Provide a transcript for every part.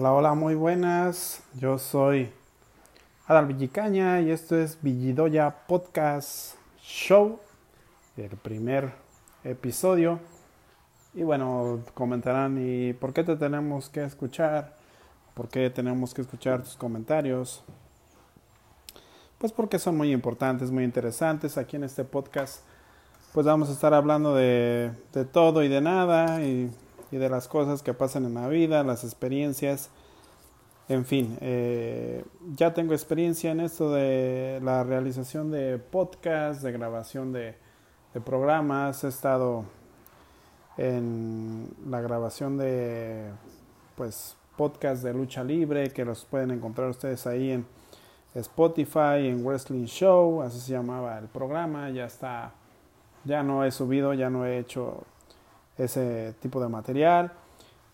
Hola, hola, muy buenas. Yo soy Adal Villicaña y esto es Villidoya Podcast Show, el primer episodio. Y bueno, comentarán, ¿y por qué te tenemos que escuchar? ¿Por qué tenemos que escuchar tus comentarios? Pues porque son muy importantes, muy interesantes. Aquí en este podcast, pues vamos a estar hablando de, de todo y de nada y y de las cosas que pasan en la vida, las experiencias. En fin, eh, ya tengo experiencia en esto de la realización de podcasts, de grabación de, de programas. He estado en la grabación de pues podcasts de lucha libre que los pueden encontrar ustedes ahí en Spotify, en Wrestling Show, así se llamaba el programa. Ya está, ya no he subido, ya no he hecho ese tipo de material.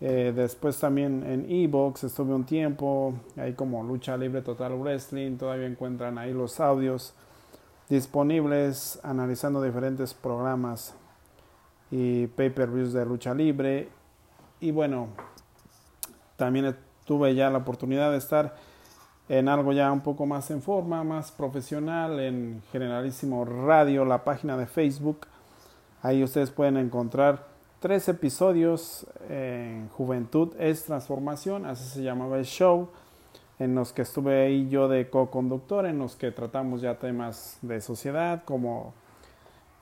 Eh, después también en Evox estuve un tiempo, ahí como Lucha Libre Total Wrestling, todavía encuentran ahí los audios disponibles analizando diferentes programas y pay-per-views de lucha libre. Y bueno, también tuve ya la oportunidad de estar en algo ya un poco más en forma, más profesional, en Generalísimo Radio, la página de Facebook. Ahí ustedes pueden encontrar tres episodios en Juventud es Transformación, así se llamaba el show, en los que estuve ahí yo de co-conductor, en los que tratamos ya temas de sociedad como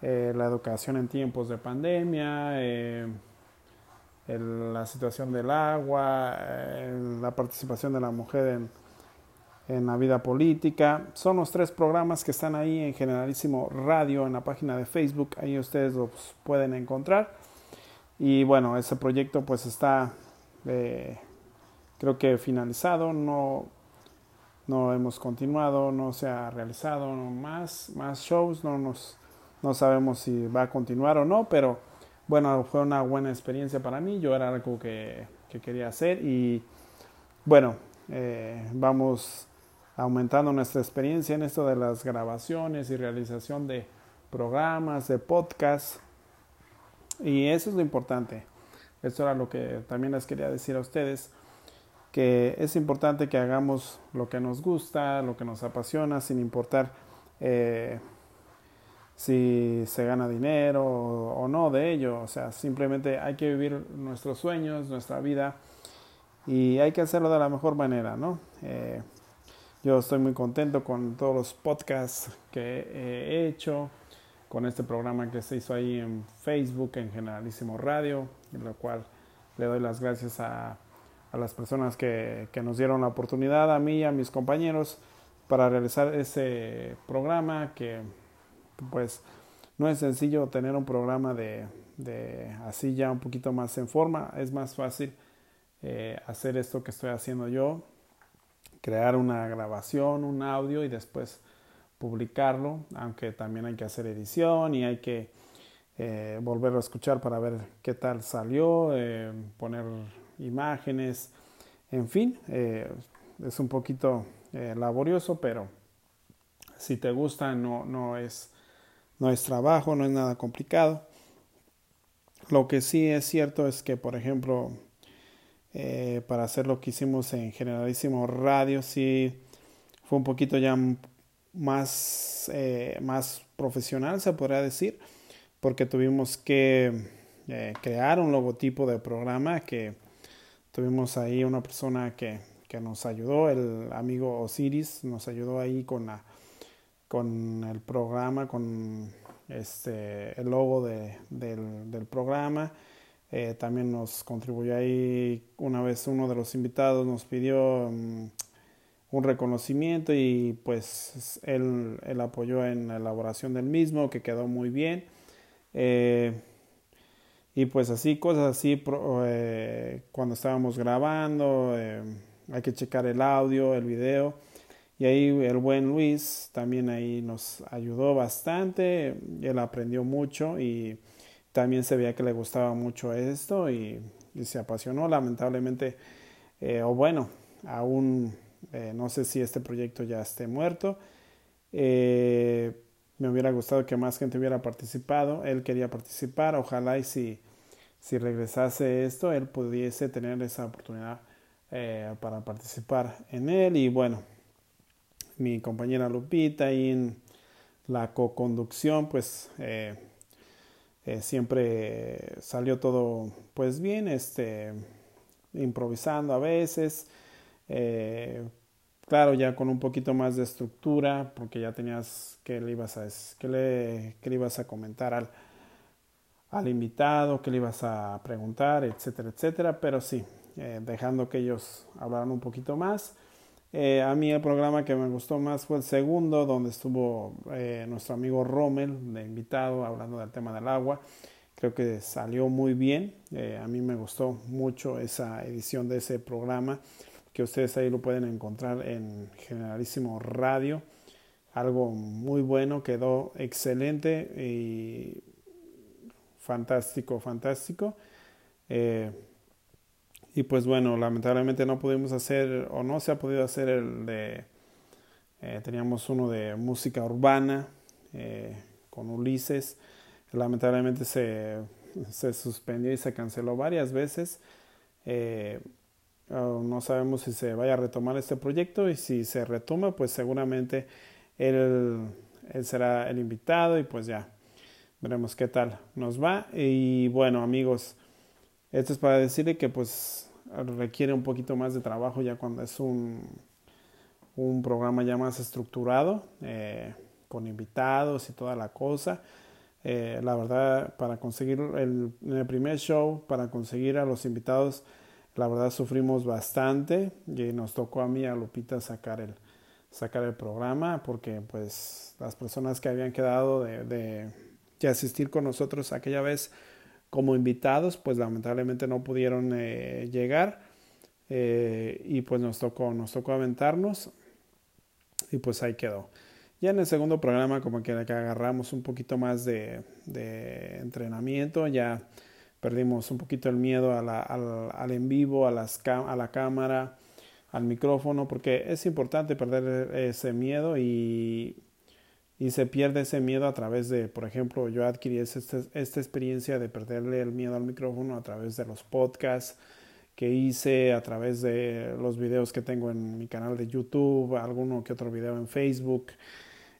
eh, la educación en tiempos de pandemia, eh, la situación del agua, eh, la participación de la mujer en, en la vida política. Son los tres programas que están ahí en Generalísimo Radio en la página de Facebook. Ahí ustedes los pueden encontrar. Y bueno, ese proyecto pues está eh, creo que finalizado, no, no hemos continuado, no se ha realizado más, más shows, no, nos, no sabemos si va a continuar o no, pero bueno, fue una buena experiencia para mí, yo era algo que, que quería hacer y bueno, eh, vamos aumentando nuestra experiencia en esto de las grabaciones y realización de programas, de podcasts y eso es lo importante. Eso era lo que también les quería decir a ustedes, que es importante que hagamos lo que nos gusta, lo que nos apasiona, sin importar eh, si se gana dinero o, no de ello. O sea, simplemente hay que vivir nuestros sueños, nuestra vida, y hay que hacerlo de la mejor manera, ¿no? Eh, yo estoy muy contento con todos los podcasts que he hecho con este programa que se hizo ahí en Facebook, en Generalísimo Radio, en lo cual le doy las gracias a, las personas que, nos dieron la oportunidad, a mí y a mis compañeros, para realizar ese programa que pues no es sencillo tener un programa de, de así ya un poquito más en forma, es más fácil eh, hacer esto que estoy haciendo yo, crear una grabación, un audio y después publicarlo, aunque también hay que hacer edición y hay que eh, volverlo a escuchar para ver qué tal salió, eh, poner imágenes, en fin, eh, es un poquito laborioso, pero si te gusta no, no, es, no es trabajo, no es nada complicado. Lo que sí es cierto es que, por ejemplo, para hacer lo que hicimos en Generalísimo Radio, sí fue un poquito ya más, eh, más profesional, se podría decir, porque tuvimos que eh, crear un logotipo de programa que tuvimos ahí una persona que, que, nos ayudó, el amigo Osiris, nos ayudó ahí con, la, con el programa, con este, el logo de, del, del, programa. Eh, también nos contribuyó ahí una vez uno de los invitados nos pidió mm, un reconocimiento y pues él, él, apoyó en la elaboración del mismo que quedó muy bien eh, y pues así cosas así eh, cuando estábamos grabando eh, hay que checar el audio el video y ahí el buen Luis también ahí nos ayudó bastante él aprendió mucho y también se veía que le gustaba mucho esto y, y se apasionó lamentablemente o bueno aún eh, no sé si este proyecto ya esté muerto. Eh, me hubiera gustado que más gente hubiera participado. Él quería participar. Ojalá y si, si regresase esto, él pudiese tener esa oportunidad eh, para participar en él y bueno, mi compañera Lupita y en la co-conducción pues siempre salió todo pues bien, este, improvisando a veces, claro ya con un poquito más de estructura porque ya tenías que le ibas a, que le, ibas a comentar al, al invitado, que le ibas a preguntar, etcétera, etcétera, pero sí, eh, dejando que ellos hablaran un poquito más. Eh, a mí el programa que me gustó más fue el segundo, donde estuvo eh, nuestro amigo Rommel de invitado hablando del tema del agua. Creo que salió muy bien. a mí me gustó mucho esa edición de ese programa, que ustedes ahí lo pueden encontrar en Generalísimo Radio. Algo muy bueno, quedó excelente y fantástico, fantástico. Eh, y pues bueno, lamentablemente no pudimos hacer o no se ha podido hacer el de... Eh, teníamos uno de música urbana eh, con Ulises. Lamentablemente se, se, suspendió y se canceló varias veces. No sabemos si se vaya a retomar este proyecto y si se retoma, pues seguramente él, será el invitado y pues ya veremos qué tal nos va. Y bueno, amigos, esto es para decirle que pues requiere un poquito más de trabajo ya cuando es un, un programa ya más estructurado, eh, con invitados y toda la cosa. Eh, la verdad, para conseguir el primer show, para conseguir a los invitados, la verdad sufrimos bastante y nos tocó a mí, a Lupita, sacar el, sacar el programa porque pues las personas que habían quedado de que asistir con nosotros aquella vez como invitados, pues lamentablemente no pudieron eh, llegar eh, y pues nos tocó, nos tocó aventarnos y pues ahí quedó. Ya en el segundo programa como que, agarramos un poquito más de, entrenamiento, ya perdimos un poquito el miedo al, en vivo, a, la cámara, al micrófono, porque es importante perder ese miedo y se pierde ese miedo a través de, por ejemplo, yo adquirí esta, esta experiencia de perderle el miedo al micrófono a través de los podcasts que hice, a través de los videos que tengo en mi canal de YouTube, alguno que otro video en Facebook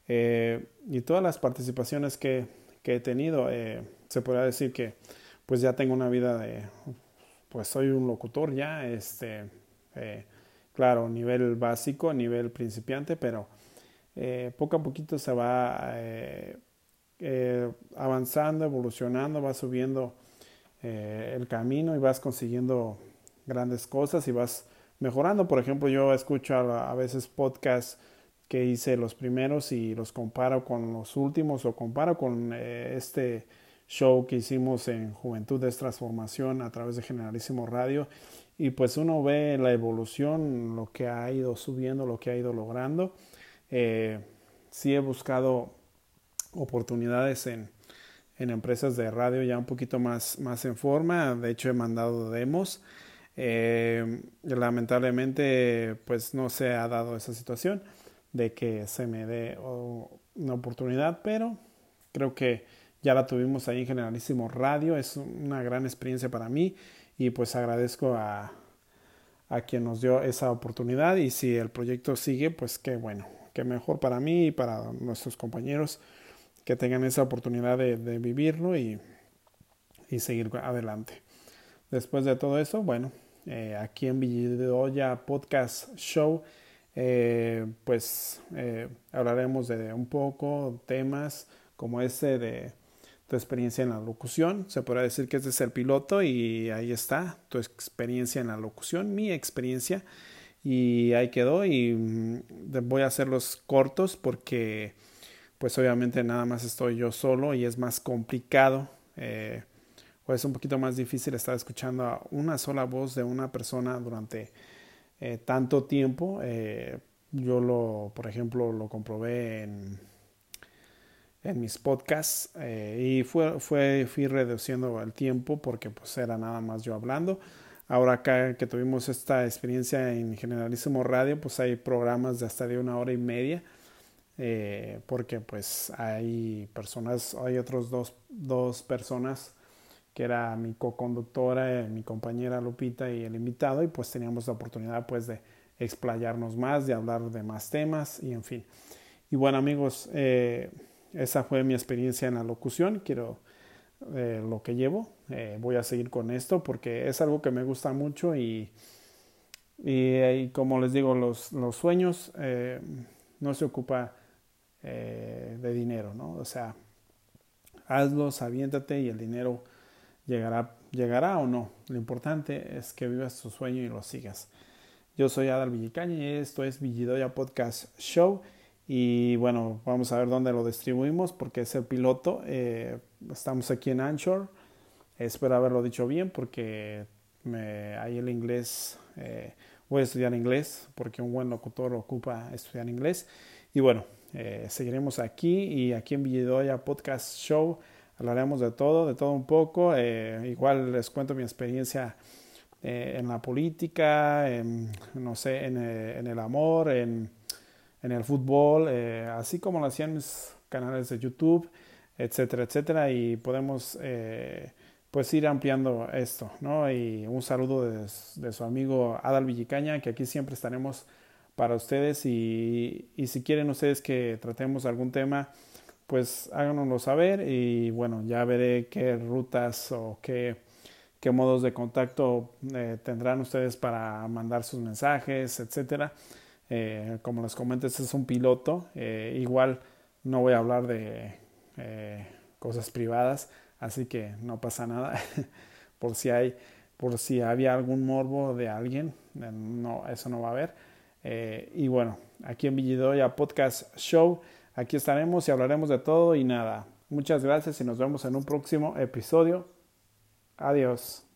eh, y todas las participaciones que, que he tenido. Eh, se podría decir que pues ya tengo una vida de, pues soy un locutor ya, este, eh, claro, nivel básico, nivel principiante, pero eh, poco a poquito se va eh, avanzando, evolucionando, va subiendo el camino y vas consiguiendo grandes cosas y vas mejorando. Por ejemplo, yo escucho a, veces podcasts que hice los primeros y los comparo con los últimos o comparo con este show que hicimos en Juventud de Transformación a través de Generalísimo Radio y pues uno ve la evolución, lo que ha ido subiendo, lo que ha ido logrando eh, sí he buscado oportunidades en, en, empresas de radio ya un poquito más, más en forma. De hecho, he mandado demos. Eh, lamentablemente, pues no se ha dado esa situación de que se me dé una oportunidad, pero creo que ya la tuvimos ahí en Generalísimo Radio. Es una gran experiencia para mí y pues agradezco a, a quien nos dio esa oportunidad y si el proyecto sigue, pues qué bueno que mejor para mí y para nuestros compañeros que tengan esa oportunidad de, vivirlo y, y, seguir adelante. Después de todo eso, bueno, eh, aquí en Videoya Podcast Show, eh, pues eh, hablaremos de un poco temas como ese de tu experiencia en la locución. Se podrá decir que este es el piloto y ahí está tu experiencia en la locución, mi experiencia y ahí quedó y mm, voy a hacerlos cortos porque pues obviamente nada más estoy yo solo y es más complicado eh, o es un poquito más difícil estar escuchando a una sola voz de una persona durante eh, tanto tiempo eh, yo lo por ejemplo lo comprobé en en mis podcasts y fue, fue fui reduciendo el tiempo porque pues era nada más yo hablando Ahora acá que tuvimos esta experiencia en Generalísimo Radio, pues hay programas de hasta de una hora y media, eh, porque pues hay personas, hay otros dos, dos personas que era mi co-conductora, mi compañera Lupita y el invitado, y pues teníamos la oportunidad pues de explayarnos más, de hablar de más temas y en fin. Y bueno amigos, eh, esa fue mi experiencia en la locución, quiero eh, lo que llevo, eh, voy a seguir con esto porque es algo que me gusta mucho y, y, como les digo, los, los sueños no se ocupa de dinero, ¿no? O sea, hazlos, aviéntate y el dinero llegará, llegará o no. Lo importante es que vivas tu sueño y lo sigas. Yo soy Adal Villicaña y esto es Villidoya Podcast Show. Y bueno, vamos a ver dónde lo distribuimos porque es el piloto. Eh, estamos aquí en Anchor. Espero haberlo dicho bien porque me, ahí el inglés, eh, voy a estudiar inglés porque un buen locutor ocupa estudiar inglés. Y bueno, eh, seguiremos aquí y aquí en Villidoya Podcast Show hablaremos de todo, de todo un poco. Eh, igual les cuento mi experiencia en la política, en, no sé, en, en el amor, en, en el fútbol, así como lo hacían mis canales de YouTube, etcétera, etcétera. Y podemos pues ir ampliando esto, ¿no? Y un saludo de, de su amigo Adal Villicaña, que aquí siempre estaremos para ustedes y, y, si quieren ustedes que tratemos algún tema, pues háganoslo saber y bueno, ya veré qué rutas o qué, qué modos de contacto eh, tendrán ustedes para mandar sus mensajes, etcétera. Eh, como les comenté, este es un piloto. Eh, igual no voy a hablar de cosas privadas, así que no pasa nada. por si hay, por si había algún morbo de alguien, no, eso no va a haber. Eh, y bueno, aquí en Villidoya Podcast Show, aquí estaremos y hablaremos de todo y nada. Muchas gracias y nos vemos en un próximo episodio. Adiós.